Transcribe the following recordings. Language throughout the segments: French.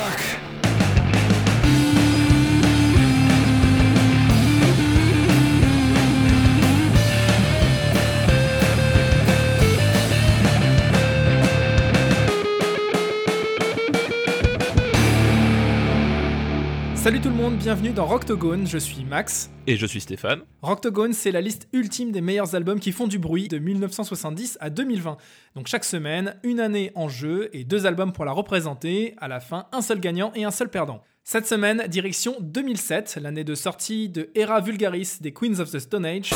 fuck. Monde, bienvenue dans Rocktogone, je suis Max. Et je suis Stéphane. Rocktogone, c'est la liste ultime des meilleurs albums qui font du bruit de 1970 à 2020. Donc chaque semaine, une année en jeu et deux albums pour la représenter. À la fin, un seul gagnant et un seul perdant. Cette semaine, direction 2007, l'année de sortie de Era Vulgaris des Queens of the Stone Age.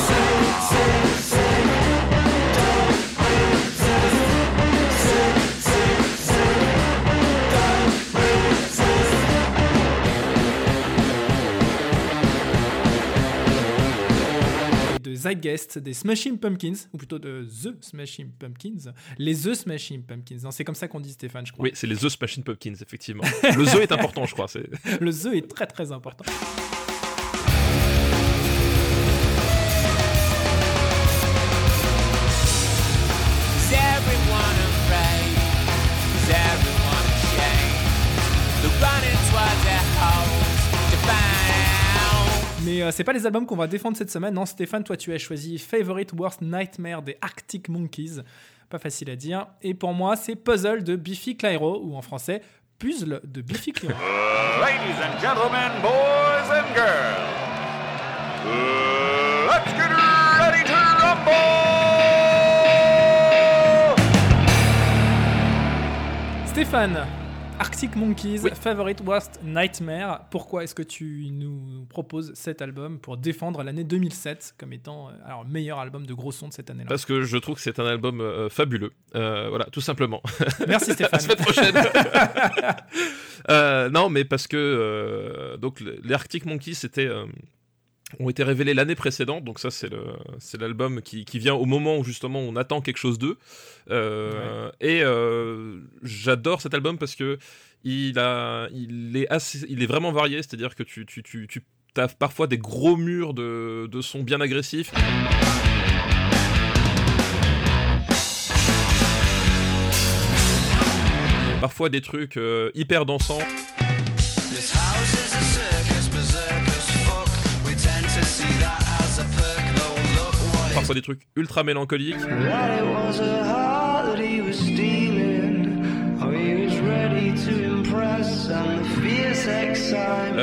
Zeitgeist des Smashing Pumpkins, ou plutôt de The Smashing Pumpkins, les The Smashing Pumpkins. Non, C'est comme ça qu'on dit Stéphane, je crois. Oui, c'est les The Smashing Pumpkins, effectivement. Le The est important, je crois. Le The est très très important. Mais euh, c'est pas les albums qu'on va défendre cette semaine. Non, Stéphane, toi tu as choisi Favorite Worst Nightmare des Arctic Monkeys. Pas facile à dire. Et pour moi, c'est Puzzle de Biffy Clyro, ou en français, Puzzle de Biffy Clyro. Ladies and gentlemen, boys and girls, let's get ready to rumble! Stéphane, Arctic Monkeys, Oui. Favorite Worst Nightmare. Pourquoi est-ce que tu nous proposes cet album pour défendre l'année 2007 comme étant euh, alors meilleur album de gros son de cette année-là? Parce que je trouve que c'est un album euh, fabuleux. Euh, voilà, tout simplement. Merci À la Stéphane. semaine prochaine. Euh, non, mais parce que donc le- les Arctic Monkeys c'était ont été révélés l'année précédente, donc ça c'est le c'est l'album qui, qui vient au moment où justement on attend quelque chose d'eux. Euh, Et euh, j'adore cet album parce que il a il est assez il est vraiment varié, c'est-à-dire que tu tu tu, tu as parfois des gros murs de, de sons bien agressifs. Parfois des trucs euh, hyper dansants. Parfois des trucs ultra mélancoliques.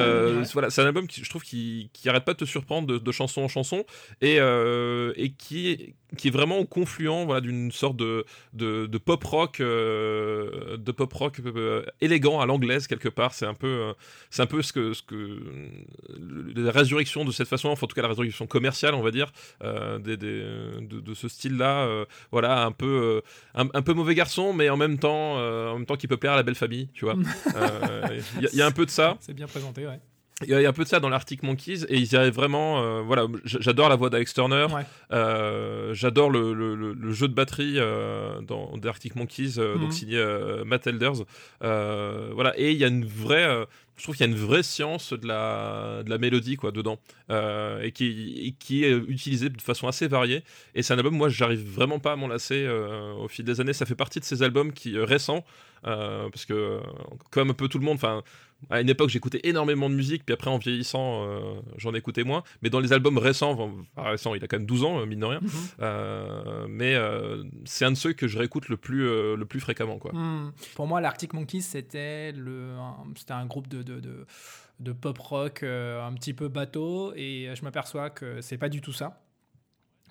Euh, voilà, c'est un album qui je trouve qui, qui arrête pas de te surprendre de, de chanson en chanson et, euh, et qui, qui est vraiment au confluent voilà, d'une sorte de, de, de pop rock euh, de pop rock euh, élégant à l'anglaise quelque part. C'est un peu c'est un peu ce que ce que la résurrection de cette façon, enfin en tout cas la résurrection commerciale on va dire des, des- de, de ce style là. voilà un peu un, un peu mauvais garçon mais en même temps en même temps qui peut plaire à la belle famille, tu vois. Il y, a- il y a un peu de ça. C'est bien présenté, ouais. Il y, a- un peu de ça dans l'Arctic Monkeys et ils y arrivent vraiment. euh, voilà, j'adore la voix d'Alex Turner. Ouais. Euh, j'adore le, le- le- le jeu de batterie euh, dans des Arctic Monkeys, euh, Mhm. donc signé euh, Matt Elders. Voilà, et il y a une vraie. je trouve qu'il y a une vraie science de la, de la mélodie quoi dedans et, qui, et qui est utilisée de façon assez variée et c'est un album moi j'arrive vraiment pas à m'en lasser au fil des années ça fait partie de ces albums qui récents parce que comme un peu tout le monde enfin à une époque, j'écoutais énormément de musique, puis après, en vieillissant, euh, j'en écoutais moins. Mais dans les albums récents, enfin, récents, il a quand même 12 ans, euh, mine de rien. Mhm. Euh, mais euh, c'est un de ceux que je réécoute le plus, le plus fréquemment, quoi. Hmm. Pour moi, l'Arctic Monkeys, c'était un, un groupe de, de, de, de pop rock un petit peu bateau, et je m'aperçois que c'est pas du tout ça.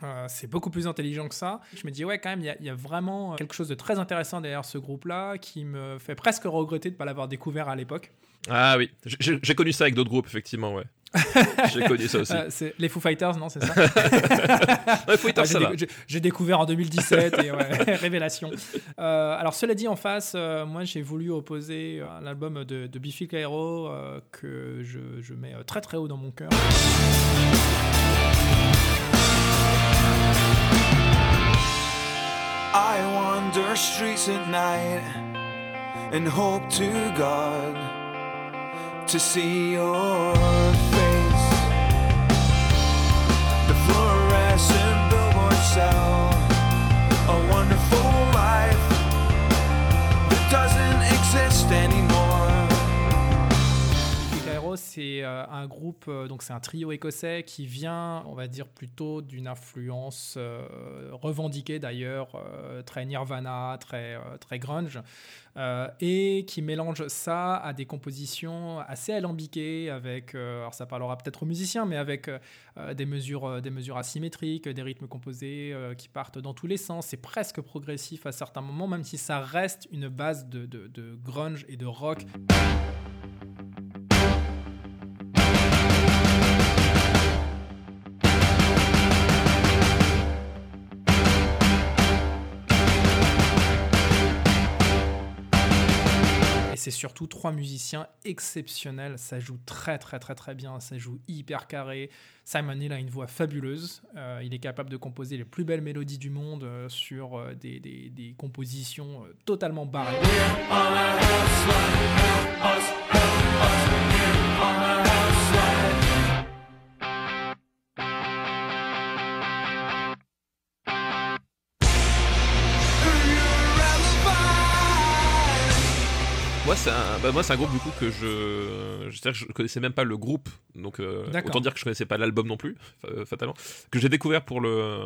Euh, c'est beaucoup plus intelligent que ça. Je me dis, ouais, quand même, il y, a- il y a vraiment quelque chose de très intéressant derrière ce groupe-là qui me fait presque regretter de ne pas l'avoir découvert à l'époque. Ah oui, J'ai- connu ça avec d'autres groupes, effectivement, ouais. j'ai connu ça aussi. Euh, les Foo Fighters, non, c'est ça? Ouais, Foo Fighters, Ah, j'ai, découvert en 2017 et ouais, révélation. Euh, alors cela dit en face, euh, moi j'ai voulu opposer un album de, de Biffy Clyro euh, que je, je mets euh, très très haut dans mon cœur. I wander streets at night and hope to God to see your c'est euh, un groupe, euh, donc c'est un trio écossais qui vient, on va dire, plutôt d'une influence euh, revendiquée d'ailleurs, très Nirvana, très, très grunge, et qui mélange ça à des compositions assez alambiquées, avec, alors ça parlera peut-être aux musiciens, mais avec des, mesures, des mesures asymétriques, des rythmes composés qui partent dans tous les sens. C'est presque progressif à certains moments, même si ça reste une base de grunge et de rock. C'est surtout trois musiciens exceptionnels. Ça joue très très très très bien. Ça joue hyper carré. Simon Hill a une voix fabuleuse. Euh, il est capable de composer les plus belles mélodies du monde euh, sur euh, des, des- compositions totalement barrées. C'est un, bah, moi, c'est un groupe du coup que je, je, connaissais même pas le groupe, donc euh, autant dire que je connaissais pas l'album non plus, fa- fatalement, que j'ai découvert pour le,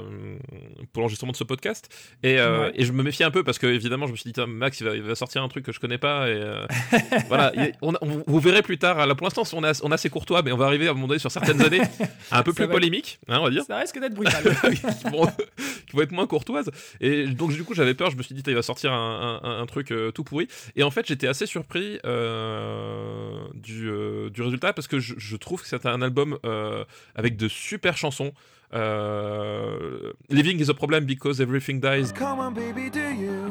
pour l'enregistrement de ce podcast, et, euh, Ouais. et je me méfiais un peu parce que évidemment, je me suis dit, Max, il va, il va sortir un truc que je connais pas, et euh, voilà, il- on, on- vous verrez plus tard. Là, pour l'instant, on est, on assez courtois, mais on va arriver à un moment donné sur certaines années un peu plus polémiques, hein, on va dire. Ça risque d'être brutal. qui, vont, qui vont être moins courtoises. Et donc, du coup, j'avais peur. Je me suis dit, il va sortir un, un- un truc euh, tout pourri. Et en fait, j'étais assez surpris euh, du, euh, du résultat parce que je, je trouve que c'est un album euh, avec de super chansons. Euh, Living is a problem because everything dies. Come on, baby, do you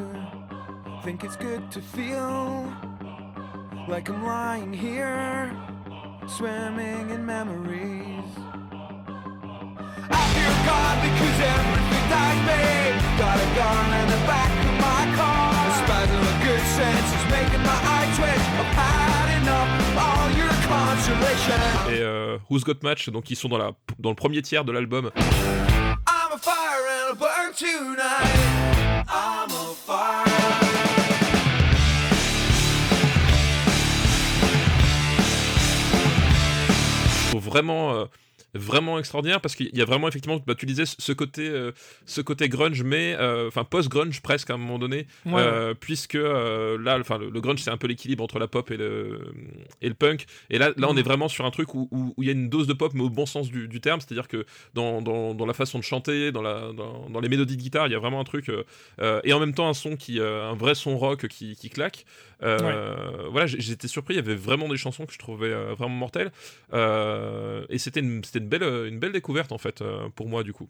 think it's good to feel like I'm lying here, swimming in memories? Who's Got Match, donc ils sont dans, la, dans le premier tiers de l'album. Trouve vraiment euh, vraiment extraordinaire parce qu'il y a vraiment effectivement bah, tu disais ce côté euh, ce côté grunge mais euh, enfin post grunge presque à un moment donné Ouais, euh, puisque là enfin le, le grunge c'est un peu l'équilibre entre la pop et le et le punk. Et là là on Mhm. est vraiment sur un truc où où où il y a une dose de pop mais au bon sens du, du terme. C'est-à-dire que dans, dans, dans la façon de chanter dans la dans, dans les mélodies de guitare il y a vraiment un truc et en même temps un son qui un vrai son rock qui, qui claque. Voilà j'étais surpris. Il y avait vraiment des chansons que je trouvais vraiment mortelles. Et c'était une, c'était une belle, une belle découverte en fait euh, pour moi du coup.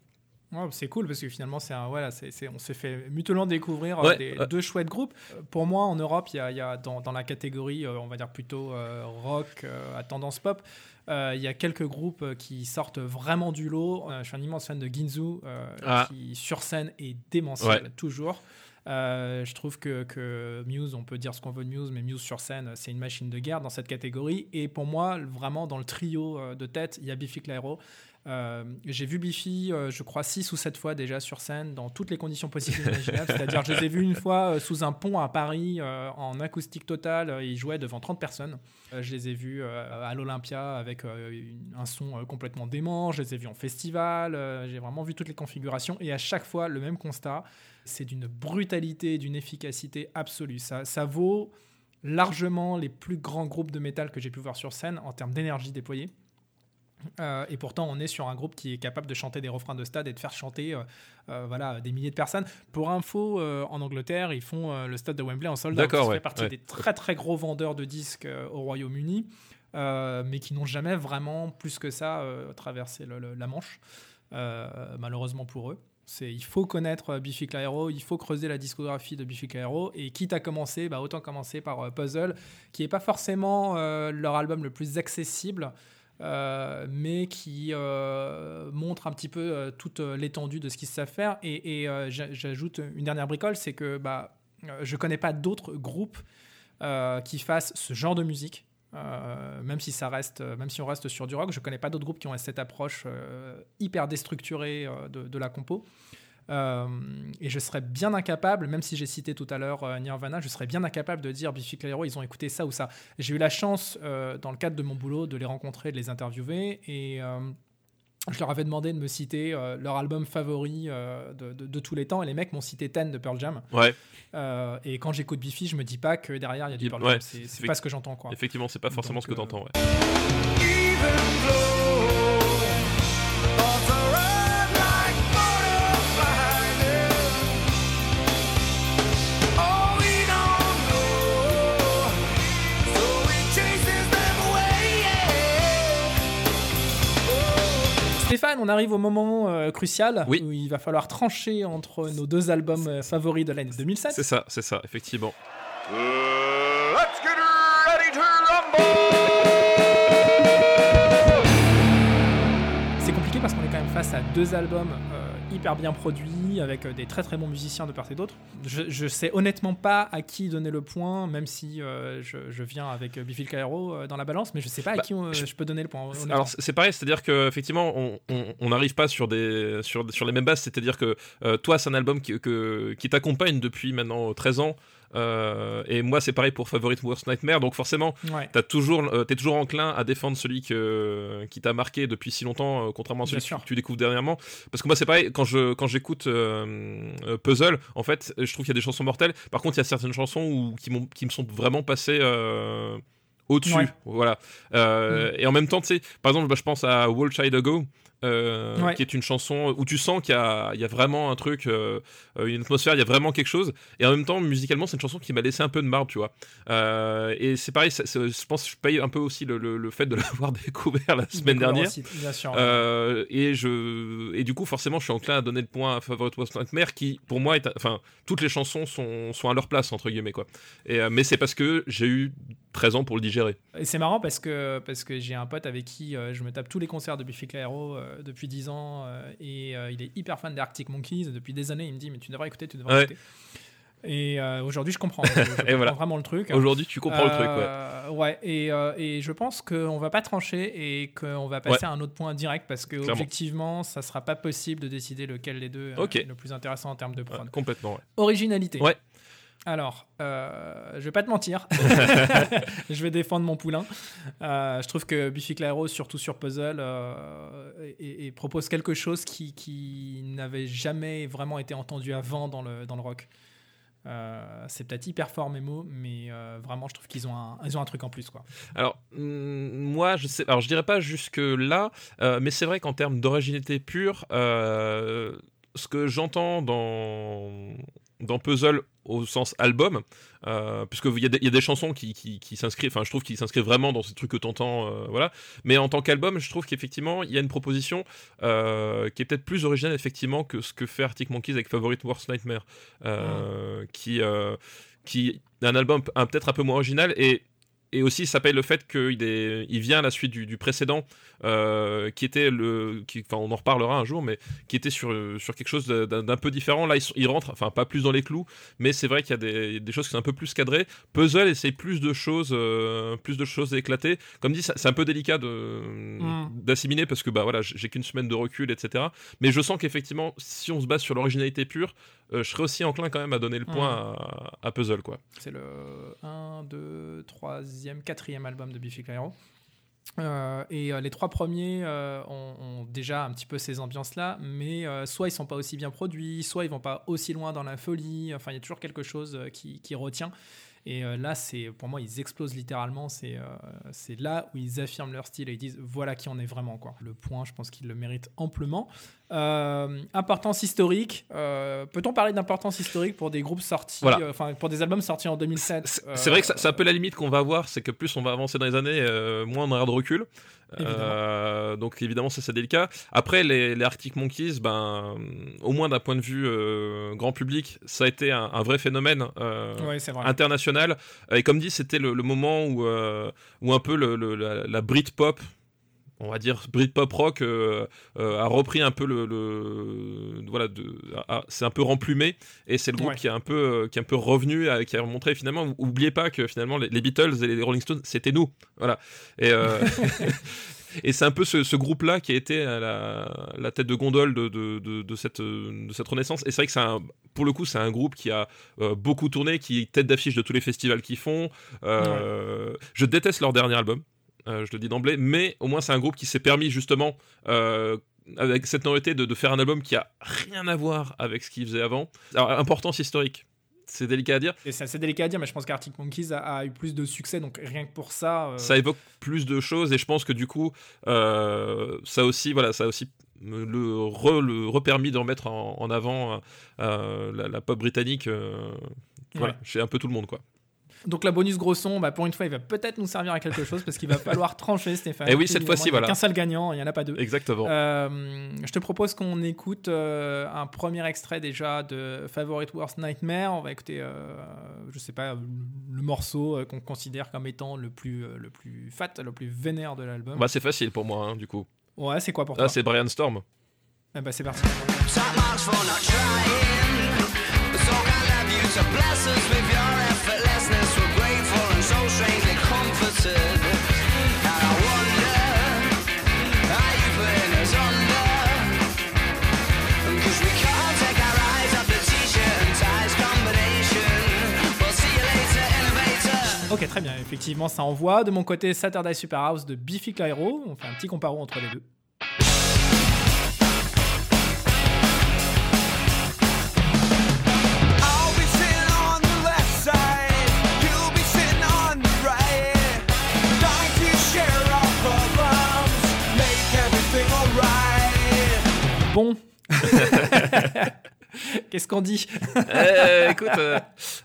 Ouais, c'est cool parce que finalement, c'est un, voilà, c'est, on s'est fait mutuellement découvrir euh, Ouais, des, ouais. deux chouettes groupes. Euh, Pour moi, en Europe, il y a, il y a dans, dans la catégorie, euh, on va dire plutôt euh, rock euh, à tendance pop, euh, il y a quelques groupes euh, qui sortent vraiment du lot. Euh, je suis un immense fan de Ginzu, euh, Ah. qui sur scène est démentiel, toujours. Euh, je trouve que, que Muse, on peut dire ce qu'on veut de Muse, mais Muse sur scène, c'est une machine de guerre dans cette catégorie. Et pour moi, vraiment, dans le trio euh, de tête, il y a Biffy Clyro. Euh, j'ai vu Biffy, euh, je crois, six ou sept fois déjà sur scène, dans toutes les conditions possibles imaginables. C'est-à-dire, je les ai vus une fois euh, sous un pont à Paris, en acoustique totale. Ils jouaient devant 30 personnes. Je les ai vus à l'Olympia avec une- un son complètement dément. Je les ai vus en festival. j'ai vraiment vu toutes les configurations. Et à chaque fois, le même constat. C'est d'une brutalité, d'une efficacité absolue. Ça, ça vaut largement les plus grands groupes de métal que j'ai pu voir sur scène en termes d'énergie déployée. Euh, et pourtant, on est sur un groupe qui est capable de chanter des refrains de stade et de faire chanter euh, euh, voilà, des milliers de personnes. Pour info, en Angleterre, ils font le stade de Wembley en sold out. D'accord, Ça ouais, fait partie ouais. des très très gros vendeurs de disques au Royaume-Uni, mais qui n'ont jamais vraiment plus que ça traversé le- le- la Manche, malheureusement pour eux. Il faut connaître euh, Biffy Clyro, il faut creuser la discographie de Biffy Clyro, et quitte à commencer, bah, autant commencer par euh, Puzzle, qui n'est pas forcément euh, leur album le plus accessible, mais qui montre un petit peu toute l'étendue de ce qu'ils savent faire. Et, et, j'a- j'ajoute une dernière bricole, c'est que bah, je connais pas d'autres groupes qui fassent ce genre de musique. Euh, même si ça reste, euh, même si on reste sur du rock, je connais pas d'autres groupes qui ont cette approche euh, hyper déstructurée de, de la compo. Et je serais bien incapable, même si j'ai cité tout à l'heure Nirvana, je serais bien incapable de dire Biffy Clyro, ils ont écouté ça ou ça. J'ai eu la chance, dans le cadre de mon boulot, de les rencontrer, de les interviewer. Et je leur avais demandé de me citer euh, leur album favori euh, de, de- de tous les temps. Et les mecs m'ont cité Ten de Pearl Jam. Ouais, Euh, et quand j'écoute Biffy, je me dis pas que derrière il y a du Pearl ouais, Jam. C'est pas ce que j'entends. quoi. effectivement, c'est pas forcément Donc, ce que euh, t'entends. Ouais. Stéphane, on arrive au moment euh, crucial Oui. où il va falloir trancher entre nos deux albums euh, favoris de l'année 2007. C'est ça, c'est ça, effectivement. Let's get ready to rumble! C'est compliqué parce qu'on est quand même face à deux albums euh, hyper bien produits avec euh, des très très bons musiciens de part et d'autre. Je, je sais honnêtement pas à qui donner le point, même si euh, je, je viens avec euh, Biffy Clyro euh, dans la balance, mais je sais pas à Bah, qui je- je peux donner le point. Alors c'est pareil, c'est-à-dire que effectivement on n'arrive pas sur des sur, sur les mêmes bases, c'est-à-dire que euh, toi c'est un album qui, que- qui t'accompagne depuis maintenant 13 ans. Euh, et moi c'est pareil pour Favorite Worst Nightmare. Donc forcément Ouais. t'as toujours euh, t'es toujours enclin à défendre celui que, qui t'a marqué depuis si longtemps euh, contrairement à celui que tu découvres dernièrement. Parce que moi c'est pareil quand je quand j'écoute Puzzle en fait je trouve qu'il y a des chansons mortelles. Par contre il y a certaines chansons où, qui, m'ont- qui me sont vraiment passées au-dessus. Ouais. voilà. Euh, et en même temps tu sais par exemple bah, je pense à Wall Child Ago euh, Ouais. qui est une chanson où tu sens qu'il y a, il y a vraiment un truc, euh, euh, une atmosphère, il y a vraiment quelque chose. Et en même temps, musicalement, c'est une chanson qui m'a laissé un peu de marbre, tu vois. Euh, et c'est pareil, je pense que je paye un peu aussi le, le- le fait de l'avoir découvert la semaine dernière. aussi, bien sûr. Et je et du coup forcément je suis enclin à donner le point à Favorite Worst Nightmare qui pour moi est enfin toutes les chansons sont, sont à leur place entre guillemets quoi et mais c'est parce que j'ai eu 13 ans pour le digérer Et c'est marrant parce que, parce que j'ai un pote avec qui euh, je me tape tous les concerts de Biffy Clyro euh, depuis 10 ans euh, et euh, il est hyper fan d'Arctic Monkeys depuis des années. Il me dit mais tu devrais écouter, tu devrais Ouais. écouter. Et aujourd'hui je comprends, je, je comprends voilà. vraiment le truc. aujourd'hui tu comprends le truc ouais ouais, et, et je pense qu'on va pas trancher et qu'on va passer à un autre point direct parce que Clairement. objectivement ça sera pas possible de décider lequel des deux est le plus intéressant en termes de prod. Complètement. Originalité. Ouais. Alors, euh, je vais pas te mentir, je vais défendre mon poulain. Euh, je trouve que Biffy Clyro, surtout sur Puzzle, euh, et, et propose quelque chose qui, qui n'avait jamais vraiment été entendu avant dans le, dans le rock. Euh, c'est peut-être hyper fort mes mots, mais euh, vraiment je trouve qu'ils ont un, ils ont un truc en plus quoi. Alors, hum, moi, je sais. Alors, je dirais pas jusque là, mais c'est vrai qu'en termes d'originalité pure, ce que j'entends dans dans Puzzle au sens album, euh, puisque il y, a des- il y a des chansons qui, qui, qui s'inscrivent. Enfin, je trouve qu'ils s'inscrivent vraiment dans ces trucs que t'entends, euh, voilà. Mais en tant qu'album, je trouve qu'effectivement, il y a une proposition euh, qui est peut-être plus originale effectivement que ce que fait Arctic Monkeys avec Favorite Worst Nightmare, qui qui est un album un- peut-être un peu moins original et et aussi ça paye le fait qu'il est, il vient à la suite du, du précédent, euh, qui était le, qui, enfin on en reparlera un jour, mais qui était sur sur quelque chose d'un peu différent. Là, il, il rentre, enfin pas plus dans les clous, mais c'est vrai qu'il y a des, des choses qui sont un peu plus cadrées. Puzzle essaye plus de choses, euh, plus de choses éclatées. Comme dit, c'est un peu délicat de Mm. d'assimiler parce que bah voilà, j'ai qu'une semaine de recul, etc. Mais je sens qu'effectivement, si on se base sur l'originalité pure, euh, je serais aussi enclin quand même à donner le point à, à Puzzle, quoi. C'est le 1, 2, 3e, 4e album de Biffy Clyro. Euh, et euh, les trois premiers euh, ont, ont déjà un petit peu ces ambiances-là, mais soit ils sont pas aussi bien produits, soit ils vont pas aussi loin dans la folie. Enfin, il y a toujours quelque chose qui, qui retient. Et là, c'est pour moi, ils explosent littéralement. C'est c'est là où ils affirment leur style et ils disent voilà qui on est vraiment. Quoi. Le point, je pense qu'ils le méritent amplement. Euh, importance historique. euh, Peut-on parler d'importance historique pour des groupes sortis, Voilà. euh, pour des albums sortis en 2007 C'est vrai que c'est un peu la limite qu'on va avoir, c'est que plus on va avancer dans les années, moins on aura de recul. Donc évidemment ça c'est délicat. Après les, les Arctic Monkeys, ben au moins d'un point de vue grand public, ça a été un, un vrai phénomène Ouais, c'est vrai. international. Et comme dit, c'était le, le moment où où un peu le, le- la, la Britpop on va dire Britpop rock euh, euh, a repris un peu le, le- voilà a- a- c'est un peu remplumé et c'est le groupe Ouais. qui est un peu euh, qui est un peu revenu qui a montré finalement oubliez pas que finalement les, les Beatles et les Rolling Stones c'était nous voilà et euh, Et c'est un peu ce, ce groupe-là qui a été à la, la tête de gondole de, de, de, de cette, de cette renaissance. Et c'est vrai que c'est un, pour le coup, c'est un groupe qui a euh, beaucoup tourné, qui est tête d'affiche de tous les festivals qu'ils font. Euh, Je déteste leur dernier album, je le dis d'emblée, mais au moins c'est un groupe qui s'est permis justement. euh, avec cette notoriété de, de faire un album qui a rien à voir avec ce qu'ils faisaient avant. Alors, importance historique, c'est délicat à dire. Et c'est assez délicat à dire, mais je pense qu'Arctic Monkeys a, a eu plus de succès, donc rien que pour ça. euh, ça évoque plus de choses et je pense que du coup euh, ça aussi voilà ça a aussi le, re, le repermis de remettre en, en avant euh, la, la pop britannique euh, voilà chez un peu tout le monde quoi Donc la bonus gros son, bah, pour une fois, il va peut-être nous servir à quelque chose parce qu'il va falloir trancher, Stéphane. Eh oui, cette fois-ci, il y a voilà. qu'un seul gagnant, il n'y en a pas deux. exactement Euh, je te propose qu'on écoute euh, un premier extrait déjà de Favorite Worst Nightmare. On va écouter, euh, je sais pas, le morceau euh, qu'on considère comme étant le plus, le plus fat, le plus vénère de l'album. bah c'est facile pour moi hein, du coup Ouais, c'est quoi pour ah toi? c'est Brian Storm Eh bah, C'est parti. Ok, très bien. Effectivement, ça envoie. De mon côté, Saturday Super House de Biffy Clyro. On fait un petit comparo entre les deux. Bon. Qu'est-ce qu'on dit Eh, écoute, euh,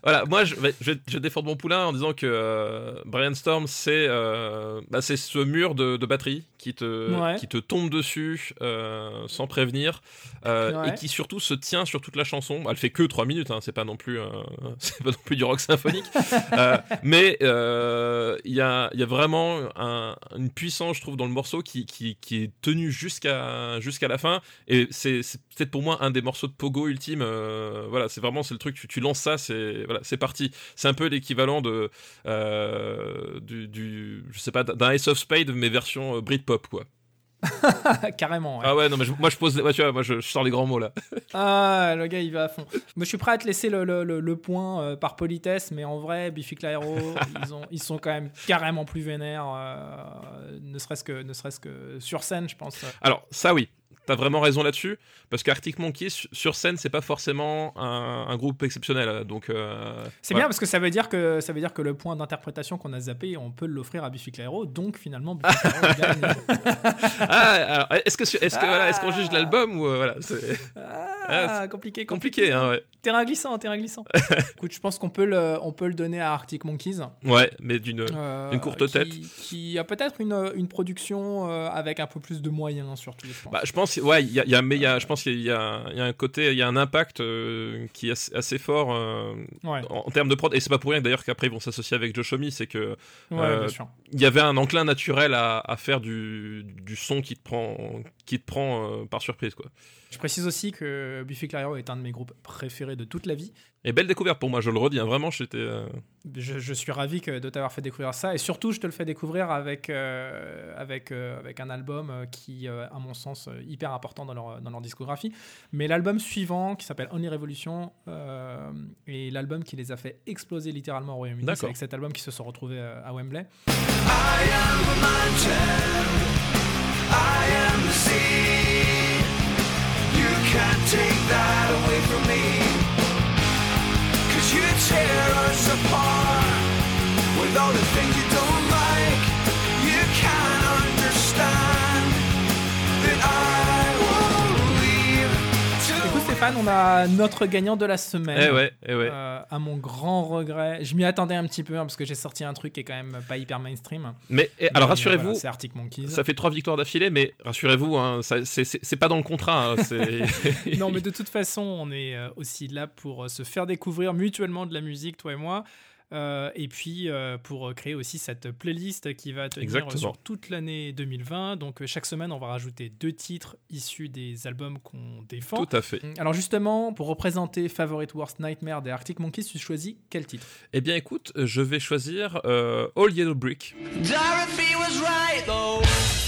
voilà, moi je je je vais défendre mon poulain en disant que euh, Brian Storm, c'est euh, bah, c'est ce mur de, de batterie qui te, Ouais. qui te tombe dessus euh, sans prévenir Ouais. et qui surtout se tient sur toute la chanson. Elle fait que 3 minutes, hein, c'est pas non plus, pas non plus du rock symphonique, mais il y, a, y a vraiment un- une puissance, je trouve, dans le morceau qui, qui, qui est tenue jusqu'à jusqu'à la fin et c'est peut-être pour moi un des morceaux de pogo ultime. Euh, voilà, c'est vraiment c'est le truc. Tu, tu lances ça, c'est voilà, c'est parti. C'est un peu l'équivalent de euh, du, du je sais pas d'un Ace of Spade mais version euh, Britpop quoi. Carrément. ouais. Ah ouais non mais je- moi je pose ouais, tu vois, moi je, je sors les grands mots là. Ah, le gars, il va à fond. Moi, je suis prêt à te laisser le, le- le- le point euh, par politesse, mais en vrai, Biffy Clyro, ils, ont, ils sont quand même carrément plus vénères, euh, ne serait-ce que, ne serait-ce que sur scène, je pense. Alors ça oui. T'as vraiment raison là-dessus, parce qu'Arctic Monkeys su- sur scène c'est pas forcément un, un groupe exceptionnel, donc euh, C'est bien parce que ça veut dire que ça veut dire que le point d'interprétation qu'on a zappé, on peut l'offrir à Biffy Clyro, donc finalement. Ah, est-ce que est-ce que voilà, est-ce qu'on juge l'album ou euh, voilà, c'est Ah, compliqué, compliqué hein, ouais. Terrain glissant, terrain glissant. Écoute, je pense qu'on peut le, on peut le donner à Arctic Monkeys. Ouais, mais d'une Euh, Une courte qui- tête. Qui a peut-être une, une production euh, avec un peu plus de moyens, surtout. Je pense. Bah, je pense, ouais, il y a, y a- mais il y a, je pense qu'il y a, il y a un côté, il y a un impact euh, qui est assez, assez fort euh, ouais, en, en termes de prod. Et c'est pas pour rien d'ailleurs qu'après ils vont s'associer avec Josh Homme, c'est que ouais, euh, il y avait un enclin naturel à, à faire du, du son qui te prend, qui te prend euh, par surprise, quoi. Je précise aussi que Biffy Clyro est un de mes groupes préférés de toute la vie. Et belle découverte pour moi, je le redis, hein, vraiment, j'étais. euh, Je, je suis ravi que, de t'avoir fait découvrir ça. Et surtout, je te le fais découvrir avec, euh, avec, euh, avec un album qui, euh, à mon sens, hyper important dans leur, dans leur discographie. Mais l'album suivant, qui s'appelle Only Revolution, euh, est l'album qui les a fait exploser littéralement au Royaume-Uni. C'est avec cet album qu'ils se sont retrouvés à Wembley. I am tear us apart with all the things you don't like. You can't Stéphane, on a notre gagnant de la semaine. Eh ouais, eh ouais. Euh, à mon grand regret, je m'y attendais un petit peu hein, parce que j'ai sorti un truc qui est quand même pas hyper mainstream. Mais alors euh, rassurez-vous, voilà, c'est Arctic Monkeys. ça fait trois victoires d'affilée, mais rassurez-vous, hein, c'est- pas dans le contrat. hein, non, mais de toute façon, on est euh, aussi là pour se faire découvrir mutuellement de la musique, toi et moi. Euh, et puis euh, pour créer aussi cette playlist qui va tenir Exactement. sur toute l'année 2020. Donc euh, chaque semaine, on va rajouter deux titres issus des albums qu'on défend. Tout à fait. Alors justement, pour représenter Favorite Worst Nightmare des Arctic Monkeys, tu choisis quel titre? Eh bien, écoute, je vais choisir euh, All Yellow Brick. Dorothy was right though.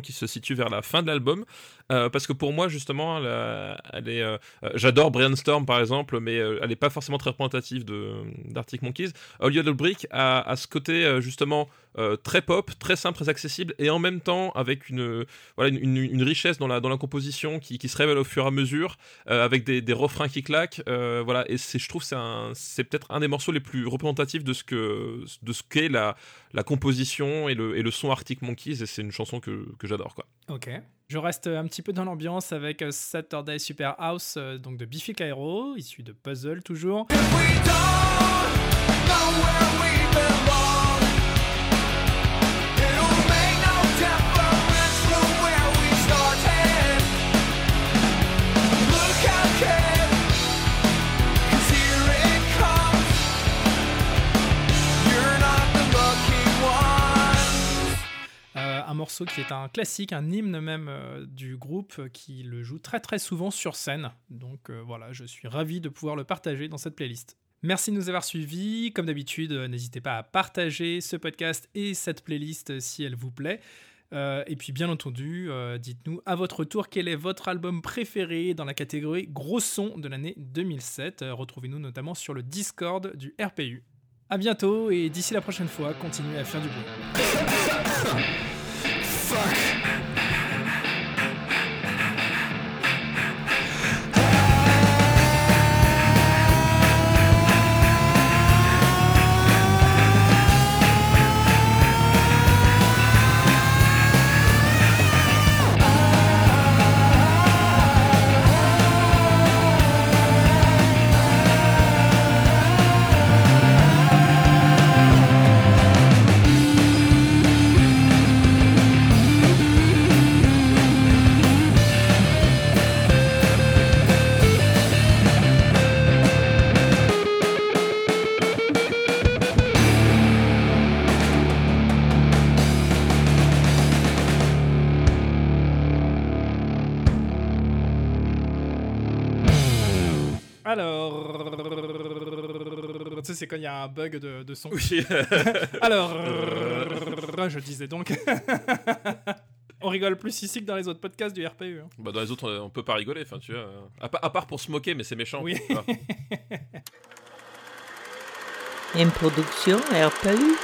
Qui se situe vers la fin de l'album. Euh, parce que pour moi, justement, elle, a- elle est. euh, euh, J'adore Brainstorm par exemple, mais elle n'est pas forcément très représentative de- d'Arctic Monkeys. All Yellow Brick a, a ce côté justement très pop, très simple, très accessible, et en même temps avec une, voilà, une, richesse dans la, dans la composition qui, qui se révèle au fur et à mesure, avec des, des refrains qui claquent. voilà, et je trouve c'est c'est peut-être un des morceaux les plus représentatifs de ce que de ce qu'est la, la composition et le, et le son Arctic Monkeys, et c'est une chanson que j'adore. quoi. Ok. Je reste un petit peu dans l'ambiance avec euh, Saturday Super House, euh, donc de Biffy Clyro, issu de Puzzle toujours. We don't know where we belong. Morceau qui est un classique, un hymne même euh, du groupe euh, qui le joue très très souvent sur scène. Donc euh, voilà, je suis ravi de pouvoir le partager dans cette playlist. Merci de nous avoir suivis. Comme d'habitude, n'hésitez pas à partager ce podcast et cette playlist si elle vous plaît. Et puis bien entendu, dites-nous à votre tour quel est votre album préféré dans la catégorie gros son de l'année 2007. Euh, Retrouvez-nous notamment sur le Discord du RPU. À bientôt et d'ici la prochaine fois, continuez à faire du bruit. Alors, sais, c'est quand il y a un bug de, de son. Alors, je disais donc. On rigole plus ici que dans les autres podcasts du RPU. hein. Bah, dans les autres, on peut pas rigoler, enfin, tu vois. À, à part pour se moquer, mais c'est méchant. Oui. Une production RPU.